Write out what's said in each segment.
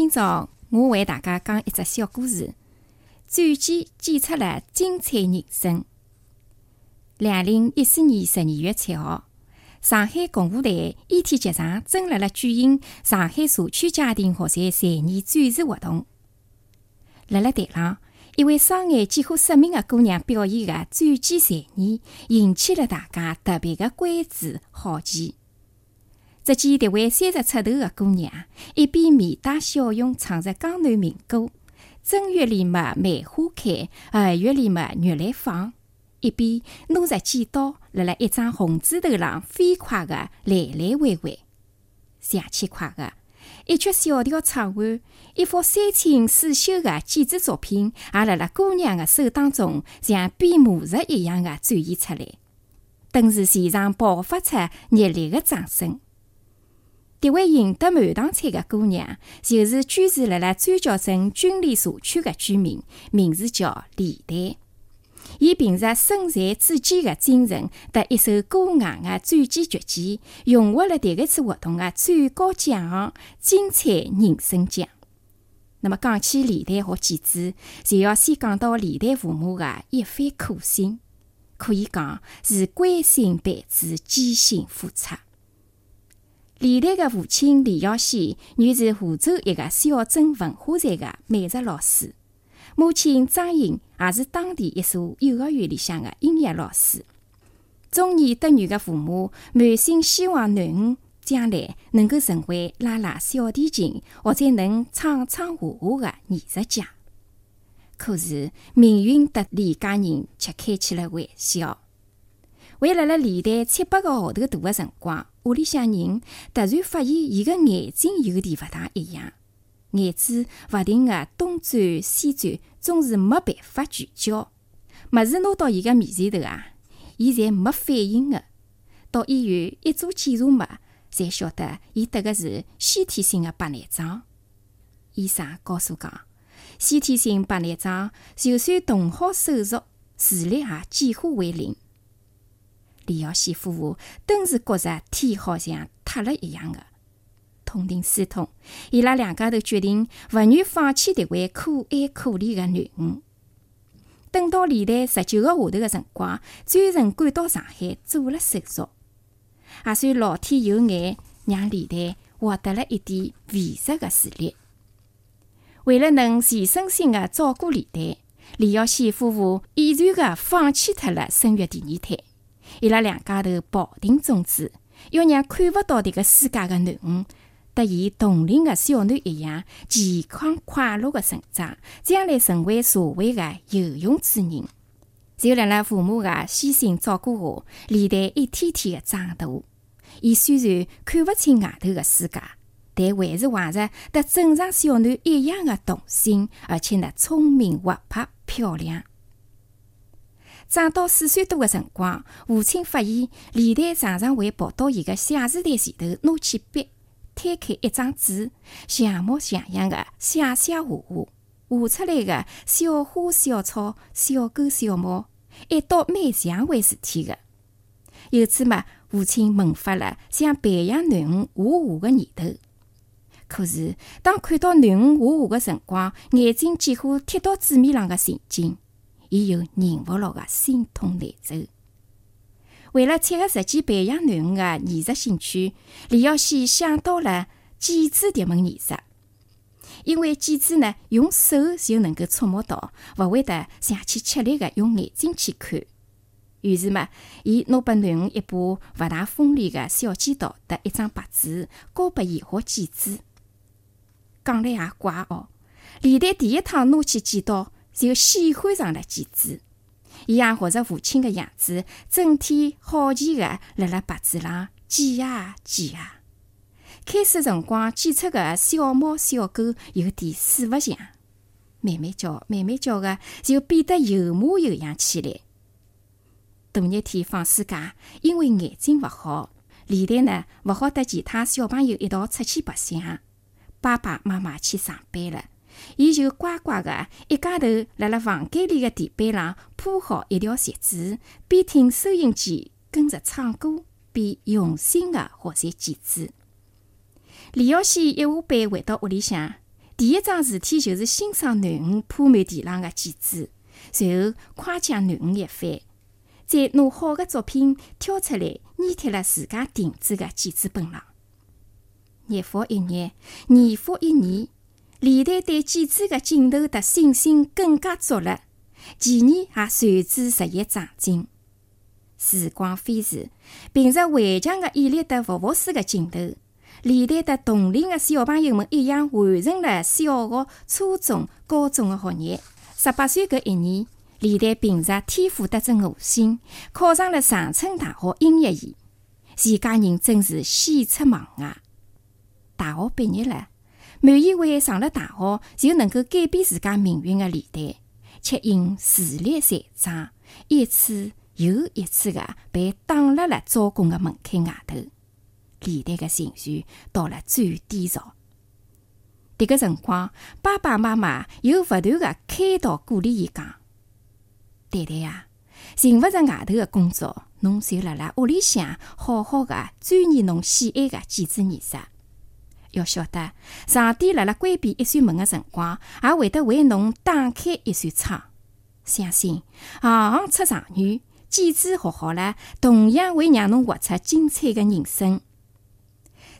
今朝我为大家讲一只小故事，转机检出了精彩人生。两零一四年十二月七号，上海共舞台一天剧场正辣辣举行上海社区家庭学习才艺展示活动。辣辣台上，一位双眼几乎失明的姑娘表演的转机才艺，引起了大家特别的关注、好奇。只见这位三十出头的姑娘，一边面带笑容唱着江南民歌“正月里嘛梅花开，二月里嘛月来放”，一边拿着剪刀，辣辣一张红纸头上飞快的来来回回。响起快的。一曲小调唱完，一幅三清四秀的剪纸作品也辣辣姑娘的手当中像变魔术一样的展现出来，顿时现场爆发出热烈的掌声。这位赢得满堂彩的姑娘，就是居住辣辣转角镇军里社区的居民，名字叫李丹。伊凭着身残志坚的精神，得一首高昂的转机绝技，荣获了迭个次活动的最高奖项——精彩人生奖。那么讲起李丹和剪纸，就要先讲到李丹父母的一番苦心，可以讲是关心备至，艰辛付出。李丹的父亲李耀先原是湖州一个小镇文化站的美术老师，母亲张颖也是当地一所幼儿园里向的音乐老师。中年得女的父母满心希望囡恩将来能够成为拉拉小提琴或者能唱唱画画的艺术家。可是命运对李家人却开起了玩笑。还了辣李丹七八个号头大的辰光，屋里向人突然发现伊个眼睛有点勿大一样，眼珠勿停个东转西转，总是没办法聚焦。物事拿到伊个面前头啊，伊侪没反应个。到医院一做检查嘛，才晓得伊得个是先天性个白内障。医生告诉讲，先天性白内障就算动好手术，视力也几乎为零。李耀西夫妇顿时觉着天好像塌了一样的，痛定思痛，伊拉两家头决定勿愿放弃迭位可爱可怜的囡恩。等到李丹十九个下头的辰光，专程赶到上海做了手术，也算老天有眼，让李丹获得了一点微弱的视力。为了能全身心的照顾李丹，李耀西夫妇毅然的放弃脱了生育第二胎。伊拉两家头抱定宗旨，要让看勿到迭个世界的囡恩，得伊同龄的小囡一样健康快乐的成长，将来成为社会的有用之人。就辣辣父母的悉心照顾下，李丹一天天的长大。伊虽然看勿清外头的世界，但还是怀着得正常小囡一样的童心，而且呢，聪明活泼漂亮。长到四岁多的辰光，父亲发现李丹常常会跑到伊个写字台前头，拿起笔，摊开一张纸，像模像样的写写画画，画出来的小花小草、小狗小猫，一道蛮像回事体的。有次嘛，父亲萌发了想培养囡儿画画的念头。可是，当看到囡儿画画的辰光，眼睛几乎贴到纸面上的情景。伊又忍勿牢个心痛难受。为了切合实际培养囡儿个艺术兴趣，李耀西想到了剪纸迭门艺术。因为剪纸呢，用手就能够触摸到，勿会得像去吃力个用眼睛去看。于是嘛，伊拿拨囡儿一把勿大锋利个小剪刀，搭一张白纸，交拨伊学剪纸。讲来也怪哦，李丹第一趟拿起剪刀。就喜欢上了剪纸，伊也学着父亲的样子，整天好奇的辣辣白纸上剪呀剪呀。开始辰光剪出个小猫小狗有点四不像，慢慢叫慢慢叫的就变得有模有样起来。大热天放暑假，因为眼睛勿好，李丹呢勿好得其他小朋友一道出去白相，爸爸妈妈去上班了。伊就乖乖的一家头辣辣房间里的地板上铺好一条席子，边听收音机跟着唱歌，边用心的学习剪纸。李耀西一下班回到屋里向，第一桩事体就是欣赏囡恩铺满地浪的剪纸，随后夸奖囡恩一番，再拿好的作品挑出来粘贴了自家定制的剪纸本上。日复一日，年复一年，李代对剪纸的劲头的信心更加足了，前年也随之日益长进。时光飞逝，凭着顽强的毅力和不服输的劲头。李代和同龄的小朋友们一样，完成了小学、初中、高中的学业。十八岁搿一年，李代凭着天赋得正悟性，考上了长春大学音乐系。全家人真是喜出望外。大学毕业了，满以为上了大学就能够改变自家命运的李代，却因视力残障，一次又一次的被挡辣了招工的门槛外头。李代的情绪到了最低潮。迭个辰光，爸爸妈妈又勿断的开导鼓励伊讲：“代代呀，寻勿着外头的工作，侬就辣辣屋里向好好的钻研侬喜爱的剪纸艺术。要晓得，上帝辣辣关闭一扇门的辰光，也会得为侬打开一扇窗。相信行行出状元，剪纸学好了，同样会让侬活出精彩的人生。”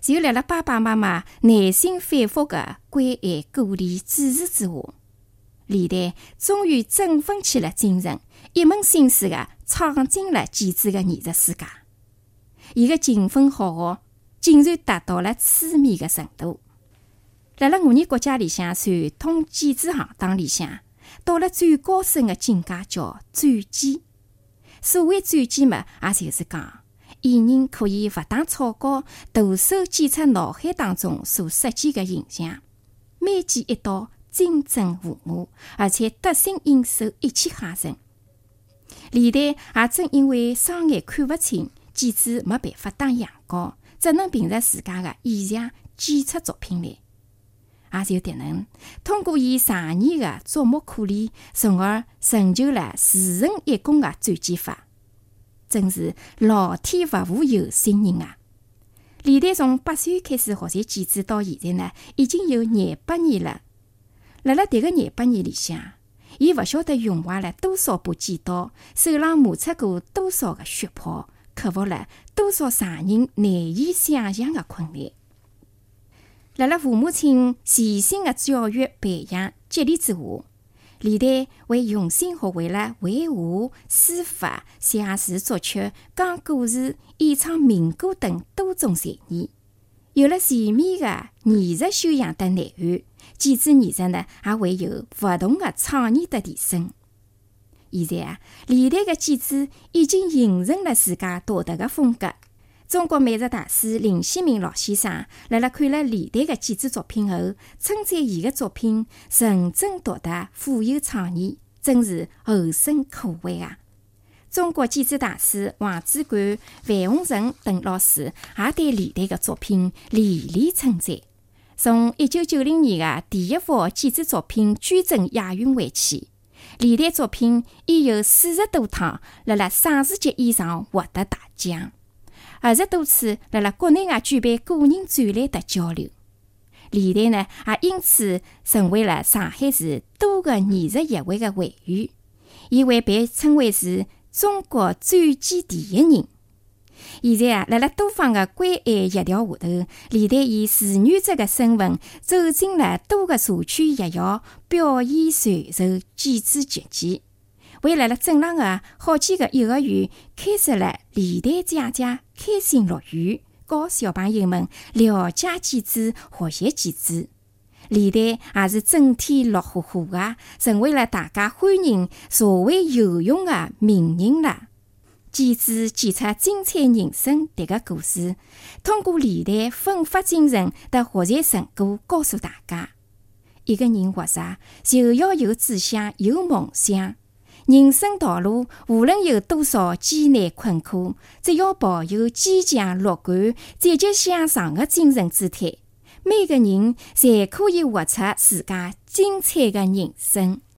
就辣辣爸爸妈妈耐心反复的关爱、鼓励、支持之下，李代终于振奋起了精神，一门心思的闯进了剪纸的艺术世界。伊个勤奋好学，竟然达到了痴迷的程度。辣辣我们国家里向，传统剪纸行当里向，到了最高深的境界叫转剪。所谓转剪嘛，也就是讲。艺人可以勿打草稿，徒手剪出脑海当中所设计的形象，每剪一刀精准无误，而且得心应手，一气呵成。李代也正因为双眼看勿清，剪纸没办法打样稿，只能凭着自家的意象剪出作品来。也就迭能，通过伊长年的琢磨苦练，从而成就了自成一功的转剪法。真是老天不负有心人啊！李代从八岁开始学习剪纸，到现在呢，已经有廿八年了。辣辣迭个廿八年里向，伊勿晓得用坏了多少把剪刀，手浪磨出过多少个血泡，克服了多少常人难以想象的困难。辣辣父母亲细心的教育、培养、激励之下。李代为用心学会了绘画、书法、写字、作曲、讲故事、演唱民歌等多种才艺，有了全面的艺术修养的内涵，剪纸艺术呢也会有不同的创意的提升。现在啊，李代的剪纸已经形成了自家独特的风格。中国美术大师林希明老先生辣辣看了李代的剪纸作品后，称赞伊的作品纯真独特、富有创意，真是后生可畏啊！中国剪纸大师王主管、范洪成等老师也对李代的作品连连称赞。从一九九零年的第一幅剪纸作品《捐赠亚运会》起，李代作品已有四十多趟辣辣省市级以上获得大奖。二十多次辣辣国内外举办个人展览的交流，李代呢也因此成为了上海市多个艺术协会的会员，伊会被称为是中国最基第一人。现在啊，辣辣多方的关爱协调下头，李代以志愿者的身份走进了多个社区学校，表演传授剪纸绝技。为辣辣镇上的好几个幼儿园开设了李代姐姐开心乐园，教小朋友们了解剪纸、学习剪纸。李代也是整天乐呵呵的，成为了大家欢迎、社会有用的名人了。剪纸剪出精彩人生，迭个故事通过李代奋发精神的学习成果，告诉大家：一个人活着就要有志向、有梦想。人生道路无论有多少艰难困苦，只要抱有坚强、乐观、积极向上的精神姿态，每个人侪可以活出自家精彩的人生。